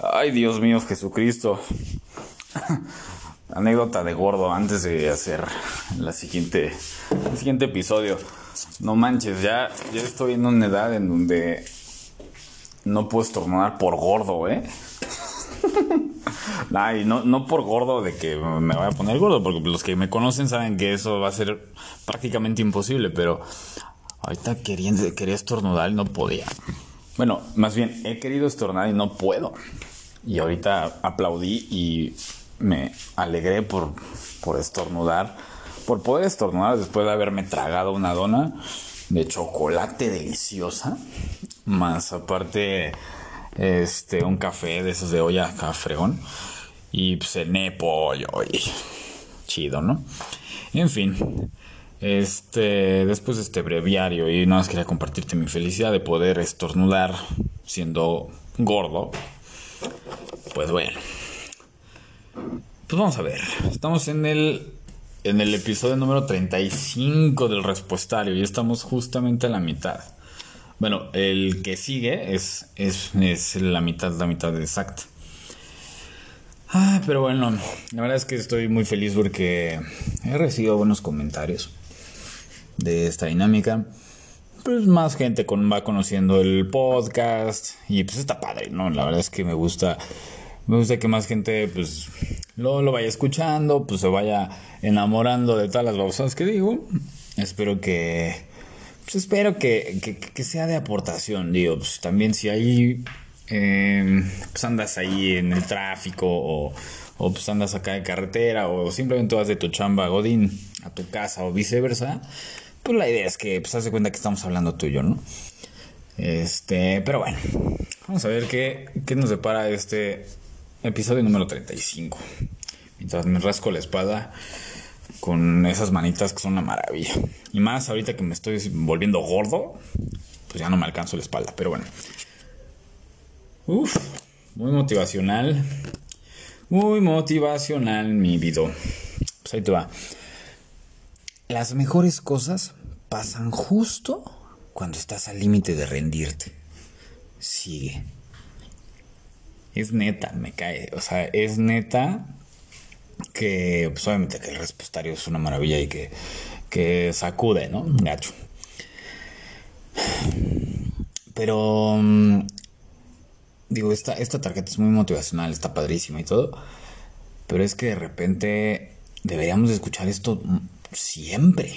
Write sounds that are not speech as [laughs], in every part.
Ay, Dios mío, Jesucristo. Anécdota de gordo antes de hacer la siguiente, el siguiente episodio. No manches, ya, ya estoy en una edad en donde no puedo estornudar por gordo, ¿eh? [laughs] Ay, no, no por gordo de que me vaya a poner gordo, porque los que me conocen saben que eso va a ser prácticamente imposible, pero ahorita quería, quería estornudar y no podía. Bueno, más bien, he querido estornudar y no puedo. Y ahorita aplaudí y me alegré por, por estornudar, por poder estornudar después de haberme tragado una dona de chocolate deliciosa, más aparte este un café de esos de olla cafreón y cené pollo chido, ¿no? En fin, este después de este breviario y nada más quería compartirte mi felicidad de poder estornudar siendo gordo. Pues bueno. Pues vamos a ver. Estamos en el en el episodio número 35 del respuestario y estamos justamente a la mitad. Bueno, el que sigue es, es, es la mitad, la mitad exacta. Ah, pero bueno, la verdad es que estoy muy feliz porque he recibido buenos comentarios de esta dinámica. Pues más gente va conociendo el podcast y pues está padre, ¿no? La verdad es que me gusta, me gusta que más gente pues lo, lo vaya escuchando, pues se vaya enamorando de todas las babosadas que digo. Espero que pues espero que, que, sea de aportación, digo, pues también si ahí em, pues andas ahí en el tráfico o, o, pues andas acá de carretera o simplemente vas de tu chamba a Godín a tu casa o viceversa, pues la idea es que pues haz de cuenta que estamos hablando tuyo, ¿no? Este, pero bueno, vamos a ver qué, qué nos depara este episodio número 35. Mientras me rasco la espada con esas manitas que son una maravilla. Y más ahorita que me estoy volviendo gordo, pues ya no me alcanzo la espalda, pero bueno. Uf, muy motivacional. Muy motivacional mi video. Pues ahí te va. Las mejores cosas pasan justo cuando estás al límite de rendirte. Sigue. Es neta, me cae. O sea, es neta que pues obviamente que el respostario es una maravilla y que, que sacude, ¿no? Gacho. Pero mm, digo, esta, esta tarjeta es muy motivacional, está padrísima y todo. Pero es que de repente deberíamos escuchar esto siempre.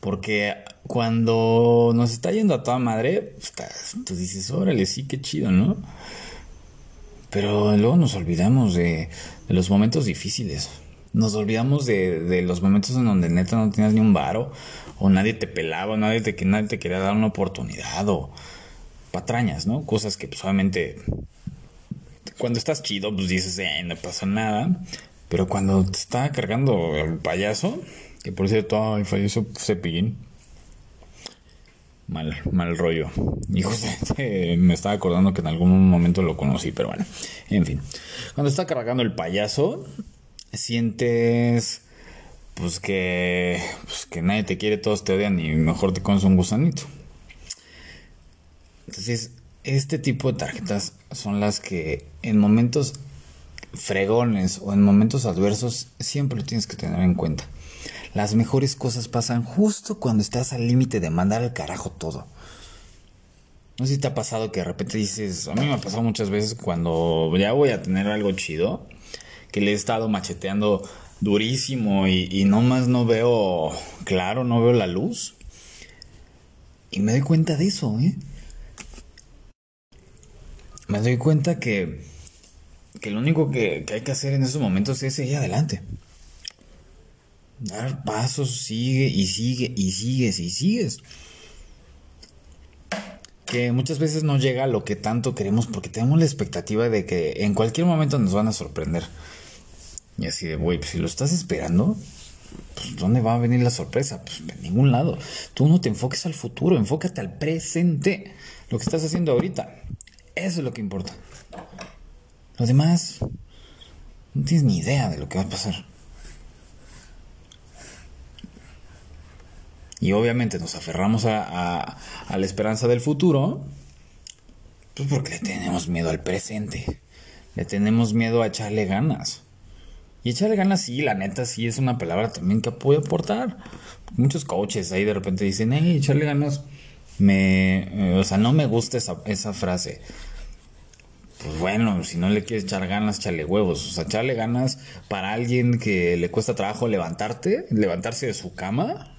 Porque cuando nos está yendo a toda madre, pues, tú dices, órale, sí, qué chido, ¿no? Pero luego nos olvidamos de, los momentos difíciles. Nos olvidamos de, los momentos en donde neta no tenías ni un varo, o nadie te pelaba, o nadie te, nadie te quería dar una oportunidad, o patrañas, ¿no? Cosas que pues obviamente cuando estás chido, pues dices, eh, no pasa nada. Pero cuando te está cargando el payaso, que por cierto, ay, falleció Cepillín mal, mal rollo. Y justamente [laughs] me estaba acordando que en algún momento lo conocí, pero bueno, en fin. Cuando está cargando el payaso, sientes pues que, pues que nadie te quiere, todos te odian y mejor te comes un gusanito. Entonces, este tipo de tarjetas son las que en momentos fregones o en momentos adversos siempre lo tienes que tener en cuenta. Las mejores cosas pasan justo cuando estás al límite de mandar al carajo todo. No sé si te ha pasado que de repente dices, a mí me ha pasado muchas veces cuando ya voy a tener algo chido, que le he estado macheteando durísimo y, y nomás no veo claro, no veo la luz. Y me doy cuenta de eso, ¿eh? Me doy cuenta que, que lo único que, que hay que hacer en esos momentos es seguir adelante dar pasos, sigue y sigue y sigues y sigues. Que muchas veces no llega a lo que tanto queremos porque tenemos la expectativa de que en cualquier momento nos van a sorprender. Y así de, güey, pues si lo estás esperando, pues ¿dónde va a venir la sorpresa? Pues en ningún lado. Tú no te enfoques al futuro, enfócate al presente. Lo que estás haciendo ahorita. Eso es lo que importa. Lo demás, no tienes ni idea de lo que va a pasar. y obviamente nos aferramos a, la esperanza del futuro, Pues porque le tenemos miedo al presente. Le tenemos miedo a echarle ganas. Y echarle ganas, sí, la neta, sí es una palabra también que puede aportar. Muchos coaches ahí de repente dicen, hey, echarle ganas. Me, o sea, no me gusta esa, esa frase. Pues bueno, si no le quieres echar ganas, echarle huevos. O sea, echarle ganas para alguien que le cuesta trabajo levantarte, levantarse de su cama.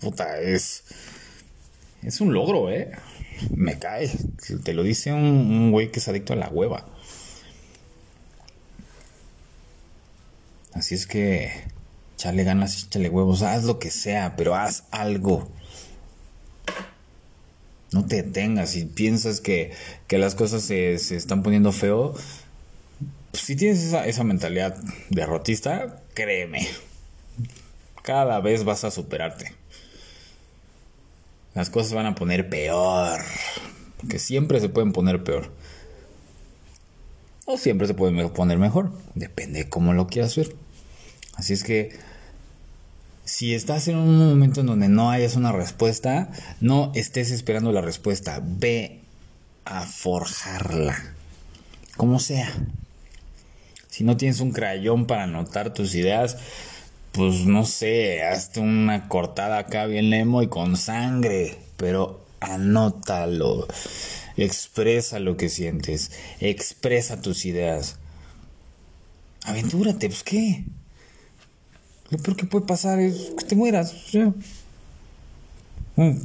Puta, es. Es un logro, ¿eh? me cae. Te lo dice un, güey que es adicto a la hueva. Así es que, chale ganas, chale huevos, haz lo que sea, pero haz algo. No te detengas. Si piensas que, que las cosas se, se, están poniendo feo, si tienes esa, esa mentalidad derrotista, créeme, cada vez vas a superarte las cosas van a poner peor. Porque siempre se pueden poner peor. O siempre se pueden poner mejor. Depende de cómo lo quieras ver. Así es que si estás en un momento en donde no hayas una respuesta, no estés esperando la respuesta. Ve a forjarla. Como sea. Si no tienes un crayón para anotar tus ideas, pues no sé, hazte una cortada acá bien lemo y con sangre, pero anótalo, expresa lo que sientes, expresa tus ideas. Aventúrate, pues qué. Lo peor que puede pasar es que te mueras. O mm,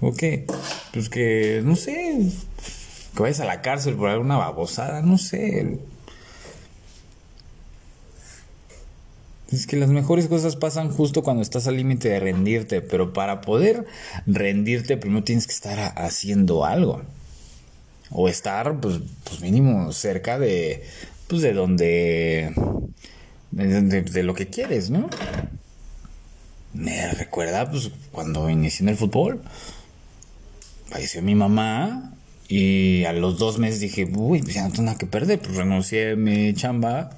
¿O qué? Pues que, no sé, que vayas a la cárcel por alguna babosada, no sé. Es que las mejores cosas pasan justo cuando estás al límite de rendirte, pero para poder rendirte primero tienes que estar haciendo algo. O estar, pues, pues mínimo cerca de, pues de donde, de, lo que quieres, ¿no? Me recuerda, pues, cuando inicié en el fútbol, falleció mi mamá y a los dos meses dije, uy, pues ya no tengo nada que perder, pues renuncié a mi chamba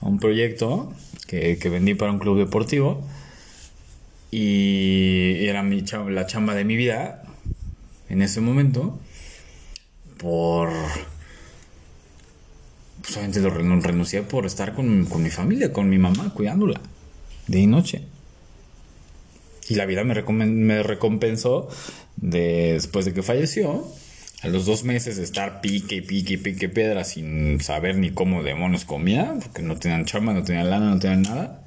a un proyecto que, vendí para un club deportivo y era mi la chamba de mi vida en ese momento por pues, lo renuncié por estar con, mi familia, con mi mamá, cuidándola, de noche. Y la vida me, me recompensó después de que falleció a los dos meses de estar pique y pique y pique piedra sin saber ni cómo demonios comía, porque no tenían chamba, no tenían lana, no tenían nada.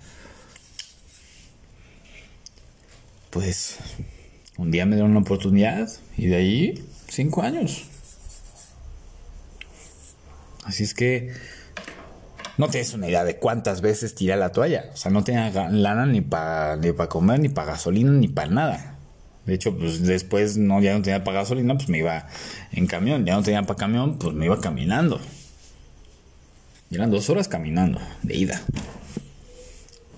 Pues un día me dieron una oportunidad y de ahí cinco años. Así es que no tienes una idea de cuántas veces tiré la toalla. O sea, no tenía lana ni para ni comer, ni para gasolina, ni para nada. De hecho, pues después no, ya no tenía para gasolina, pues me iba en camión. Ya no tenía para camión, pues me iba caminando. Y eran dos horas caminando, de ida.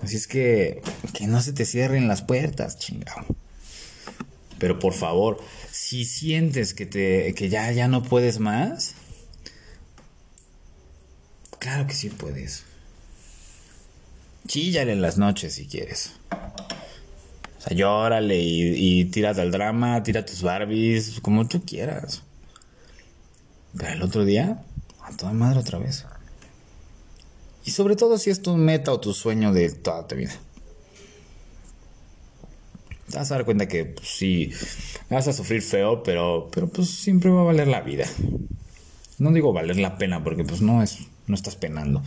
Así es que, que no se te cierren las puertas, chingado. Pero por favor, si sientes que, te, que ya, ya no puedes más, claro que sí puedes. Chíllale en las noches si quieres sea, llórale y, y tírate al drama, tira tus Barbies, como tú quieras. Pero el otro día, a toda madre otra vez. Y sobre todo si es tu meta o tu sueño de toda tu vida. Te vas a dar cuenta que pues, sí, vas a sufrir feo, pero, pero pues siempre va a valer la vida. No digo valer la pena porque pues no es, no estás penando.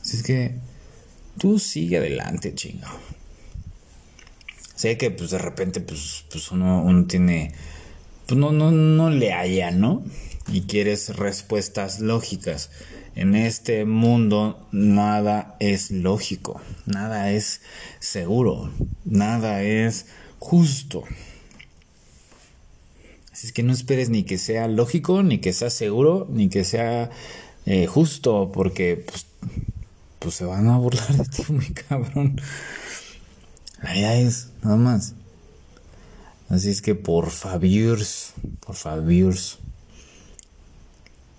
Así es que Tú sigue adelante, chingo. Sé que pues de repente pues, pues uno, uno tiene... Pues no, no, no le haya, ¿no? Y quieres respuestas lógicas. En este mundo nada es lógico, nada es seguro, nada es justo. Así es que no esperes ni que sea lógico, ni que sea seguro, ni que sea eh, justo, porque pues, pues se van a burlar de ti [laughs] muy cabrón. La idea es, nada más. Así es que por favor, por favor,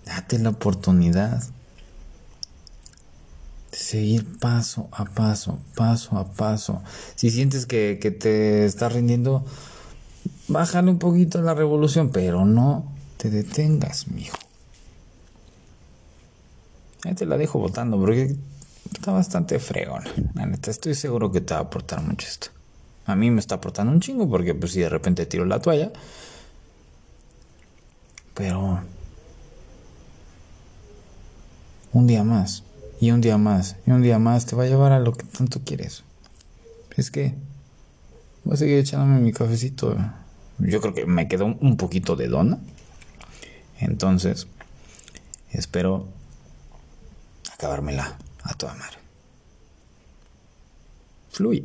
date la oportunidad de seguir paso a paso, paso a paso. Si sientes que, que te estás rindiendo, bájale un poquito la revolución, pero no te detengas, mijo. Ahí te la dejo votando porque está bastante fregón. La estoy seguro que te va a aportar mucho esto. A mí me está aportando un chingo porque pues si de repente tiro la toalla. Pero un día más, y un día más, y un día más te va a llevar a lo que tanto quieres. Es que voy a seguir echándome mi cafecito. Yo creo que me quedó un poquito de dona. Entonces, espero acabármela a toda madre. Fluye.